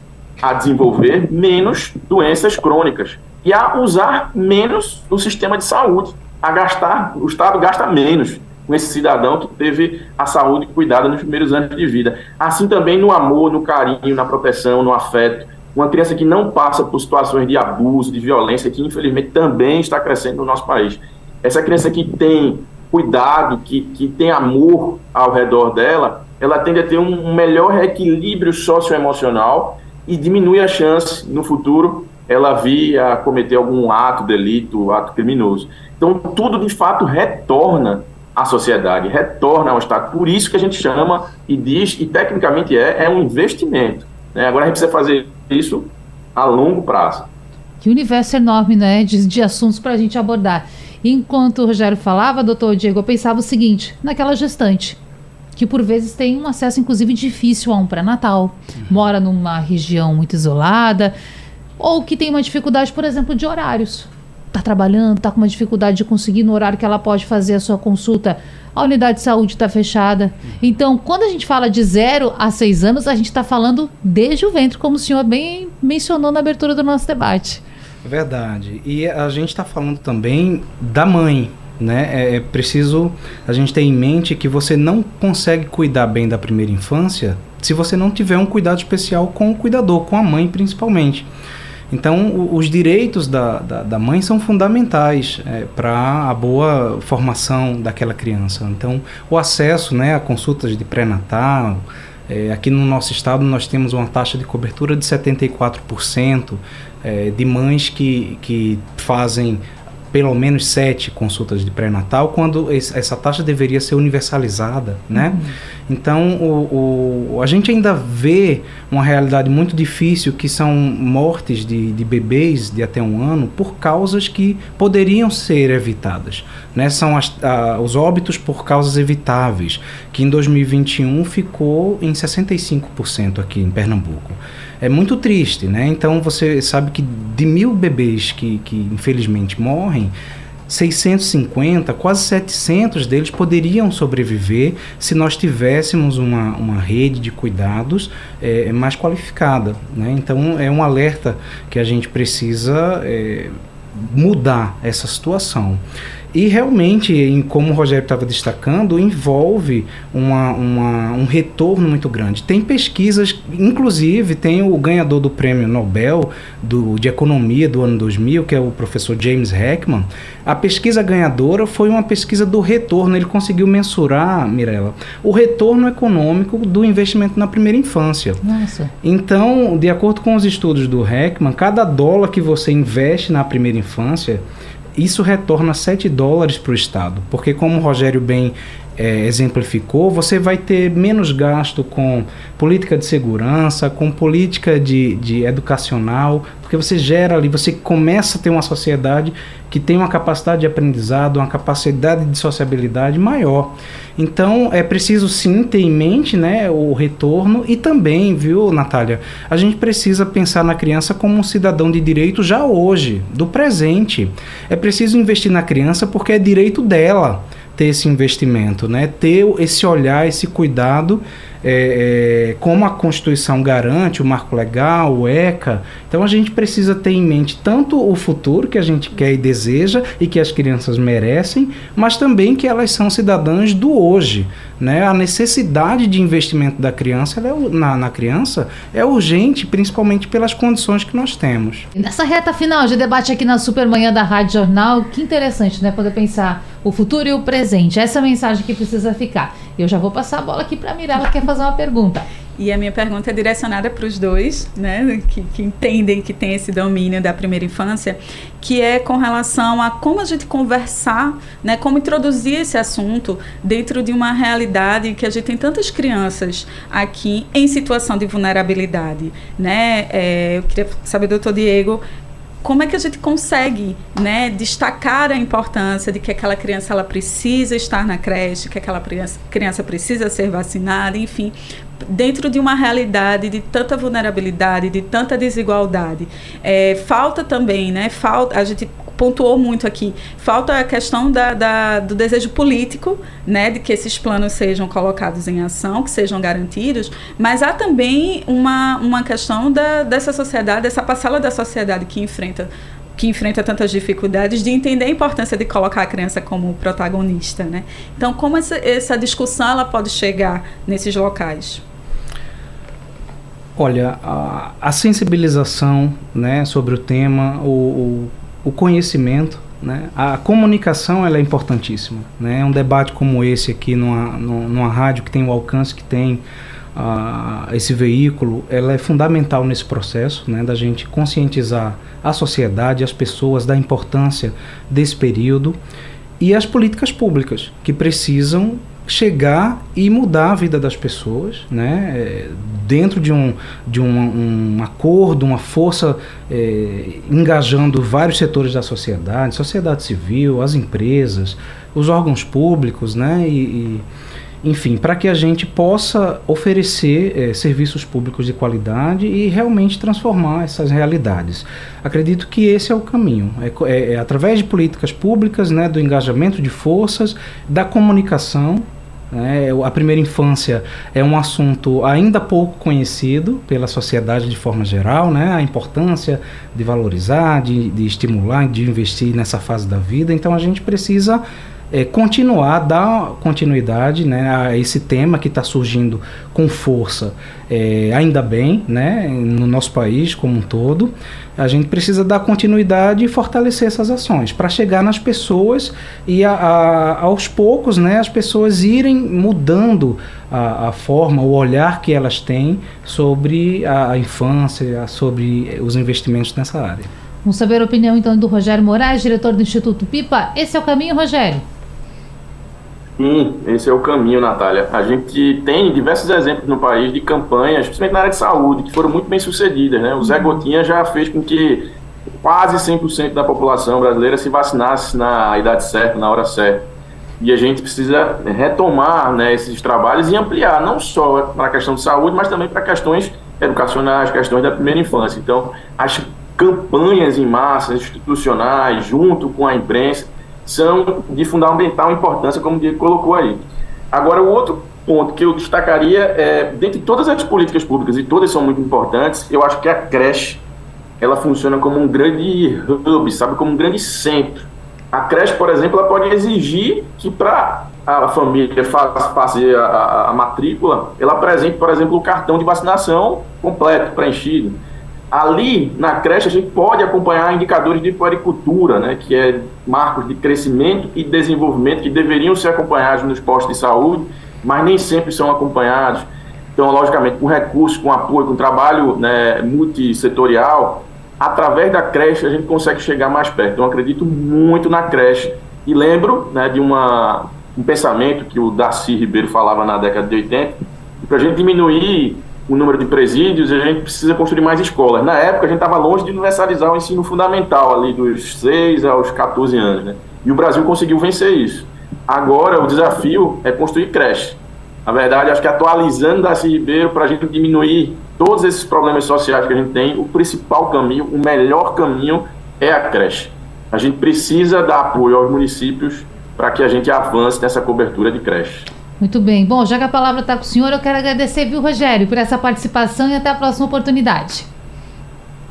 a desenvolver menos doenças crônicas e a usar menos o sistema de saúde, a gastar, o Estado gasta menos com esse cidadão que teve a saúde cuidada nos primeiros anos de vida. Assim também no amor, no carinho, na proteção, no afeto. Uma criança que não passa por situações de abuso, de violência, que infelizmente também está crescendo no nosso país. Essa criança que tem cuidado, que, que tem amor ao redor dela, ela tende a ter um melhor equilíbrio socioemocional e diminui a chance no futuro ela vir a cometer algum ato, delito, ato criminoso. Então, tudo de fato retorna à sociedade, retorna ao Estado. Por isso que a gente chama e diz, e tecnicamente é, é um investimento. Né? Agora a gente precisa fazer isso a longo prazo. Que universo enorme né, de, de assuntos para a gente abordar. Enquanto o Rogério falava, doutor Diego, eu pensava o seguinte: naquela gestante, que por vezes tem um acesso, inclusive, difícil a um pré-natal, uhum. mora numa região muito isolada, ou que tem uma dificuldade, por exemplo, de horários está trabalhando, está com uma dificuldade de conseguir no horário que ela pode fazer a sua consulta, a unidade de saúde está fechada. Então, quando a gente fala de zero a seis anos, a gente está falando desde o ventre, como o senhor bem mencionou na abertura do nosso debate. Verdade. E a gente está falando também da mãe. Né? É, é preciso a gente ter em mente que você não consegue cuidar bem da primeira infância se você não tiver um cuidado especial com o cuidador, com a mãe principalmente. Então, os direitos da, da, da, mãe são fundamentais é, para a boa formação daquela criança. Então, o acesso né, a consultas de pré-natal. É, aqui no nosso estado, nós temos uma taxa de cobertura de 74% é, de mães que, que fazem pelo menos sete consultas de pré-natal, quando essa taxa deveria ser universalizada, né? Uhum. Então, o, o, a gente ainda vê uma realidade muito difícil, que são mortes de, de bebês de até um ano por causas que poderiam ser evitadas. Né? São as, a, os óbitos por causas evitáveis, que em 2021 ficou em 65% aqui em Pernambuco é muito triste, né? Então você sabe que de mil bebês que, que infelizmente morrem, 650, quase 700 deles poderiam sobreviver se nós tivéssemos uma, uma rede de cuidados é, mais qualificada. Né? Então, é um alerta que a gente precisa é, mudar essa situação. E realmente, em, como o Rogério estava destacando, envolve uma, uma, um retorno muito grande. Tem pesquisas, inclusive tem o ganhador do prêmio Nobel do, de Economia do ano 2000, que é o professor James Heckman. A pesquisa ganhadora foi uma pesquisa do retorno. Ele conseguiu mensurar, Mirella, o retorno econômico do investimento na primeira infância. Nossa. Então, de acordo com os estudos do Heckman, cada dólar que você investe na primeira infância isso retorna 7 dólares para o Estado, porque como o Rogério bem é, exemplificou, você vai ter menos gasto com política de segurança, com política de, de educacional, porque você gera ali, você começa a ter uma sociedade que tem uma capacidade de aprendizado, uma capacidade de sociabilidade maior. Então é preciso sim ter em mente né, o retorno e também, viu, Natália, a gente precisa pensar na criança como um cidadão de direito já hoje, do presente. É preciso investir na criança porque é direito dela ter esse investimento, né? ter esse olhar, esse cuidado é, é, como a Constituição garante, o marco legal, o ECA. Então a gente precisa ter em mente tanto o futuro que a gente quer e deseja e que as crianças merecem, mas também que elas são cidadãs do hoje. Né? A necessidade de investimento da criança é, na, na criança é urgente, principalmente pelas condições que nós temos. Nessa reta final de debate aqui na Supermanhã da Rádio Jornal, que interessante, né? Poder pensar o futuro e o presente. Essa é a mensagem que precisa ficar. Eu já vou passar a bola aqui para a Mirella, que quer fazer uma pergunta. E a minha pergunta é direcionada para os dois, né, que, que, entendem que tem esse domínio da primeira infância, que é com relação a como a gente conversar, né, como introduzir esse assunto dentro de uma realidade que a gente tem tantas crianças aqui em situação de vulnerabilidade, né? É, eu queria saber, doutor Diego, como é que a gente consegue né, destacar a importância de que aquela criança ela precisa estar na creche, que aquela criança, precisa ser vacinada, enfim, dentro de uma realidade de tanta vulnerabilidade, de tanta desigualdade. É, falta também, né? Falta, a gente pontuou muito aqui, falta a questão da, da, do desejo político, né, de que esses planos sejam colocados em ação, que sejam garantidos, mas há também uma, uma questão da, dessa sociedade, dessa parcela da sociedade que enfrenta que enfrenta tantas dificuldades, de entender a importância de colocar a criança como protagonista, né? Então, como essa, essa discussão ela pode chegar nesses locais? Olha, a, a sensibilização né, sobre o tema, o, o, o conhecimento, né, a comunicação ela é importantíssima. Né? Um debate como esse aqui numa, numa rádio que tem o alcance que tem, uh, esse veículo, ela é fundamental nesse processo né, da gente conscientizar a sociedade, as pessoas da importância desse período e as políticas públicas que precisam chegar e mudar a vida das pessoas, né? É, dentro de um, de um, um acordo, uma força é, engajando vários setores da sociedade, sociedade civil, as empresas, os órgãos públicos, né? E, e enfim, para que a gente possa oferecer é, serviços públicos de qualidade e realmente transformar essas realidades. Acredito que esse é o caminho. É, é, é através de políticas públicas, né, do engajamento de forças, da comunicação. Né, a primeira infância é um assunto ainda pouco conhecido pela sociedade de forma geral, né, a importância de valorizar, de, de estimular, de investir nessa fase da vida. Então a gente precisa é, continuar, dar continuidade né, a esse tema que está surgindo com força, é, ainda bem, né, no nosso país como um todo. A gente precisa dar continuidade e fortalecer essas ações para chegar nas pessoas e a, a, aos poucos né, as pessoas irem mudando a, a, forma, o olhar que elas têm sobre a, infância, sobre os investimentos nessa área. Vamos saber a opinião então do Rogério Moraes, diretor do Instituto Pipa. Esse é o caminho, Rogério? Sim, esse é o caminho, Natália. A gente tem diversos exemplos no país de campanhas, principalmente na área de saúde, que foram muito bem sucedidas. Né? O Zé uhum. Gotinha já fez com que quase 100% da população brasileira se vacinasse na idade certa, na hora certa. E a gente precisa retomar né, esses trabalhos e ampliar, não só para a questão de saúde, mas também para questões educacionais, questões da primeira infância. Então, as campanhas em massa, institucionais, junto com a imprensa, são de fundamental importância, como o Diego colocou aí. Agora, o outro ponto que eu destacaria é, dentre todas as políticas públicas, e todas são muito importantes, eu acho que a creche, ela funciona como um grande hub, sabe, como um grande centro. A creche, por exemplo, ela pode exigir que para a família fazer a, a, a matrícula, ela apresente, por exemplo, o cartão de vacinação completo, preenchido Ali, na creche, a gente pode acompanhar indicadores de puericultura, né, que é marcos de crescimento e desenvolvimento que deveriam ser acompanhados nos postos de saúde, mas nem sempre são acompanhados. Então, logicamente, com recurso, com apoio, com trabalho né, multissetorial, através da creche a gente consegue chegar mais perto. Então, acredito muito na creche. E lembro né, de uma um pensamento que o Darcy Ribeiro falava na década de 80, para a gente diminuir o número de presídios, a gente precisa construir mais escolas. Na época, a gente estava longe de universalizar o ensino fundamental, ali dos 6 aos 14 anos, né? E o Brasil conseguiu vencer isso. Agora, o desafio é construir creche. Na verdade, acho que atualizando Darcy Ribeiro, para a gente diminuir todos esses problemas sociais que a gente tem, o principal caminho, o melhor caminho é a creche. A gente precisa dar apoio aos municípios para que a gente avance nessa cobertura de creche. Muito bem. Bom, já que a palavra está com o senhor, eu quero agradecer, viu, Rogério, por essa participação e até a próxima oportunidade.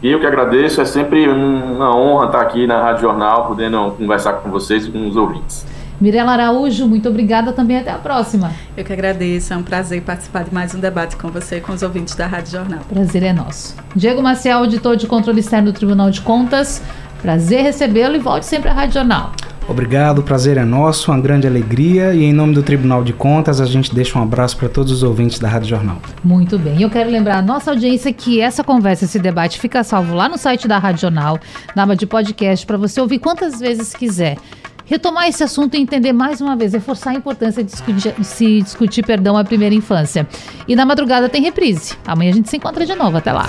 Eu que agradeço, é sempre uma honra estar aqui na Rádio Jornal, podendo conversar com vocês e com os ouvintes. Mirela Araújo, muito obrigada também. Até a próxima. Eu que agradeço. É um prazer participar de mais um debate com você e com os ouvintes da Rádio Jornal. Prazer é nosso. Diego Maciel, auditor de controle externo do Tribunal de Contas. Prazer recebê-lo e volte sempre à Rádio Jornal. Obrigado, o prazer é nosso, uma grande alegria e em nome do Tribunal de Contas a gente deixa um abraço para todos os ouvintes da Rádio Jornal. Muito bem, eu quero lembrar a nossa audiência que essa conversa, esse debate fica salvo lá no site da Rádio Jornal, na aba de podcast, para você ouvir quantas vezes quiser retomar esse assunto e entender mais uma vez, reforçar a importância de discutir, se discutir perdão à primeira infância. E na madrugada tem reprise. Amanhã a gente se encontra de novo. Até lá.